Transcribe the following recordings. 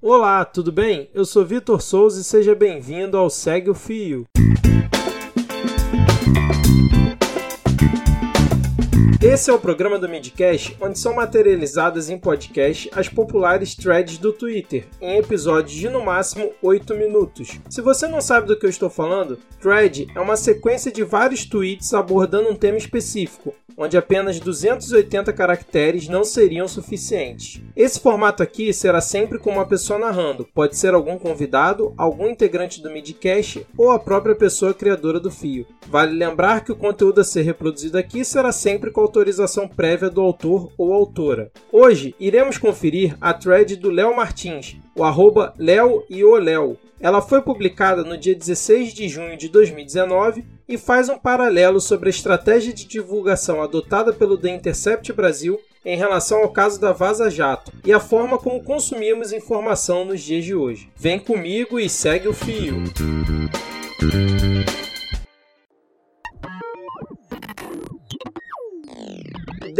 Olá, tudo bem? Eu sou Vitor Souza e seja bem-vindo ao Segue o Fio. Esse é o programa do Midcast, onde são materializadas em podcast as populares threads do Twitter, em episódios de no máximo 8 minutos. Se você não sabe do que eu estou falando, thread é uma sequência de vários tweets abordando um tema específico, onde apenas 280 caracteres não seriam suficientes. Esse formato aqui será sempre com uma pessoa narrando, pode ser algum convidado, algum integrante do Midcast ou a própria pessoa criadora do fio. Vale lembrar que o conteúdo a ser reproduzido aqui será sempre com autorização prévia do autor ou autora. Hoje iremos conferir a thread do Léo Martins, o arroba Léo e o Léo. Ela foi publicada no dia 16 de junho de 2019 e faz um paralelo sobre a estratégia de divulgação adotada pelo The Intercept Brasil em relação ao caso da Vaza Jato e a forma como consumimos informação nos dias de hoje. Vem comigo e segue o fio.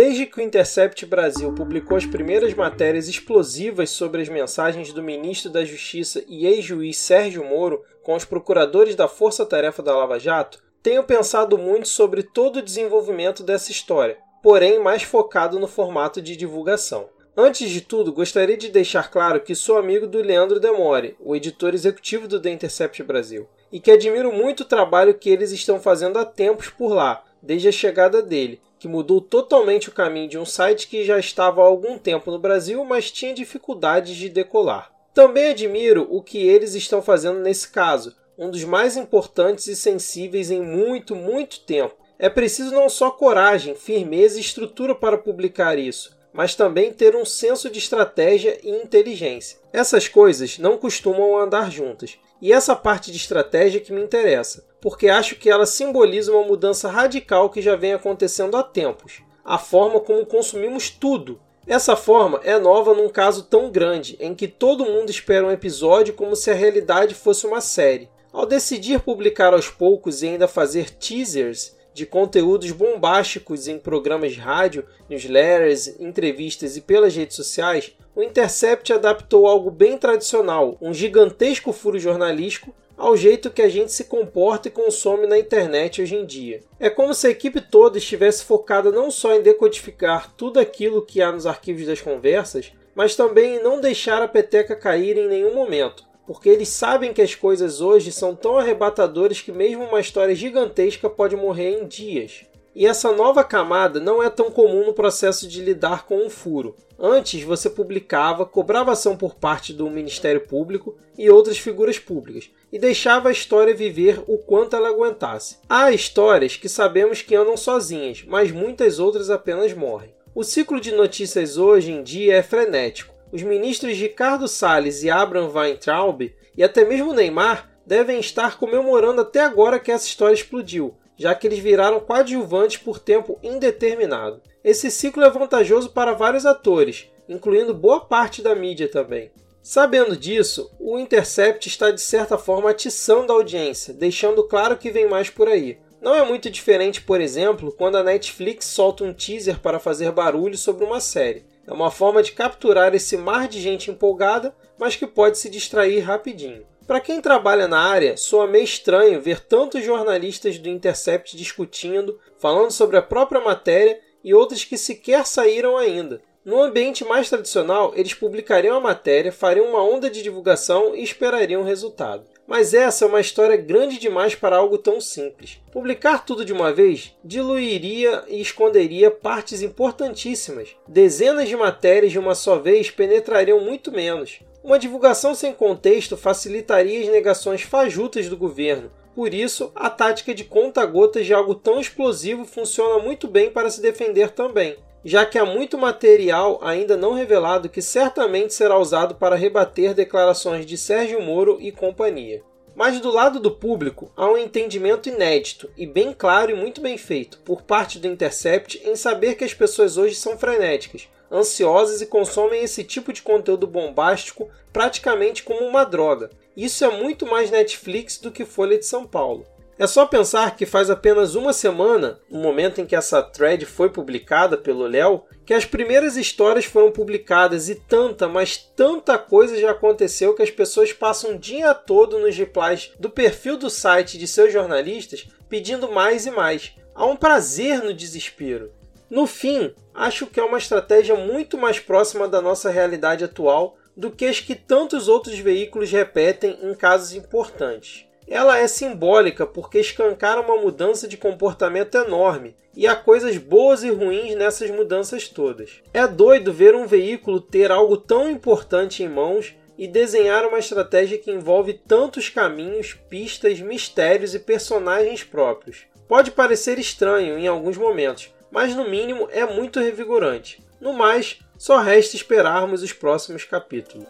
Desde que o Intercept Brasil publicou as primeiras matérias explosivas sobre as mensagens do ministro da Justiça e ex-juiz Sérgio Moro com os procuradores da Força Tarefa da Lava Jato, tenho pensado muito sobre todo o desenvolvimento dessa história, porém mais focado no formato de divulgação. Antes de tudo, gostaria de deixar claro que sou amigo do Leandro Demore, o editor executivo do The Intercept Brasil, e que admiro muito o trabalho que eles estão fazendo há tempos por lá, desde a chegada dele, que mudou totalmente o caminho de um site que já estava há algum tempo no Brasil, mas tinha dificuldades de decolar. Também admiro o que eles estão fazendo nesse caso, um dos mais importantes e sensíveis em muito, muito tempo. É preciso não só coragem, firmeza e estrutura para publicar isso, mas também ter um senso de estratégia e inteligência. Essas coisas não costumam andar juntas, e essa parte de estratégia que me interessa porque acho que ela simboliza uma mudança radical que já vem acontecendo há tempos. A forma como consumimos tudo. Essa forma é nova num caso tão grande, em que todo mundo espera um episódio como se a realidade fosse uma série. Ao decidir publicar aos poucos e ainda fazer teasers de conteúdos bombásticos em programas de rádio, newsletters, entrevistas e pelas redes sociais, o Intercept adaptou algo bem tradicional, um gigantesco furo jornalístico, ao jeito que a gente se comporta e consome na internet hoje em dia. É como se a equipe toda estivesse focada não só em decodificar tudo aquilo que há nos arquivos das conversas, mas também em não deixar a peteca cair em nenhum momento, porque eles sabem que as coisas hoje são tão arrebatadoras que mesmo uma história gigantesca pode morrer em dias. E essa nova camada não é tão comum no processo de lidar com um furo. Antes você publicava, cobrava ação por parte do Ministério Público e outras figuras públicas, e deixava a história viver o quanto ela aguentasse. Há histórias que sabemos que andam sozinhas, mas muitas outras apenas morrem. O ciclo de notícias hoje em dia é frenético. Os ministros Ricardo Salles e Abraham Weintraub, e até mesmo Neymar, devem estar comemorando até agora que essa história explodiu, já que eles viraram coadjuvantes por tempo indeterminado. Esse ciclo é vantajoso para vários atores, incluindo boa parte da mídia também. Sabendo disso, o Intercept está de certa forma atiçando a audiência, deixando claro que vem mais por aí. Não é muito diferente, por exemplo, quando a Netflix solta um teaser para fazer barulho sobre uma série. É uma forma de capturar esse mar de gente empolgada, mas que pode se distrair rapidinho. Para quem trabalha na área, soa meio estranho ver tantos jornalistas do Intercept discutindo, falando sobre a própria matéria e outros que sequer saíram ainda. No ambiente mais tradicional, eles publicariam a matéria, fariam uma onda de divulgação e esperariam o resultado. Mas essa é uma história grande demais para algo tão simples. Publicar tudo de uma vez diluiria e esconderia partes importantíssimas. Dezenas de matérias de uma só vez penetrariam muito menos. Uma divulgação sem contexto facilitaria as negações fajutas do governo. Por isso, a tática de conta-gotas de algo tão explosivo funciona muito bem para se defender também, já que há muito material ainda não revelado que certamente será usado para rebater declarações de Sérgio Moro e companhia. Mas do lado do público, há um entendimento inédito e bem claro e muito bem feito por parte do Intercept em saber que as pessoas hoje são frenéticas, ansiosas e consomem esse tipo de conteúdo bombástico praticamente como uma droga. Isso é muito mais Netflix do que Folha de São Paulo. É só pensar que faz apenas uma semana, no momento em que essa thread foi publicada pelo Léo, que as primeiras histórias foram publicadas e tanta, mas tanta coisa já aconteceu que as pessoas passam o dia todo nos replies do perfil do site de seus jornalistas pedindo mais e mais. Há um prazer no desespero. No fim, acho que é uma estratégia muito mais próxima da nossa realidade atual do que as que tantos outros veículos repetem em casos importantes. Ela é simbólica porque escancara uma mudança de comportamento enorme, e há coisas boas e ruins nessas mudanças todas. É doido ver um veículo ter algo tão importante em mãos e desenhar uma estratégia que envolve tantos caminhos, pistas, mistérios e personagens próprios. Pode parecer estranho em alguns momentos, mas no mínimo é muito revigorante. No mais, só resta esperarmos os próximos capítulos.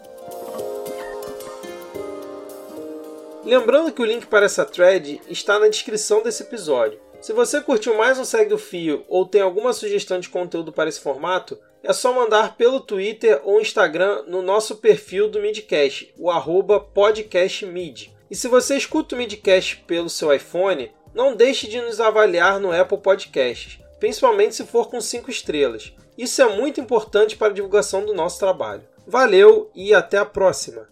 Lembrando que o link para essa thread está na descrição desse episódio. Se você curtiu mais um Segue do Fio ou tem alguma sugestão de conteúdo para esse formato, é só mandar pelo Twitter ou Instagram no nosso perfil do Midcast, o arroba podcastmid. E se você escuta o Midcast pelo seu iPhone, não deixe de nos avaliar no Apple Podcasts, principalmente se for com 5 estrelas. Isso é muito importante para a divulgação do nosso trabalho. Valeu e até a próxima!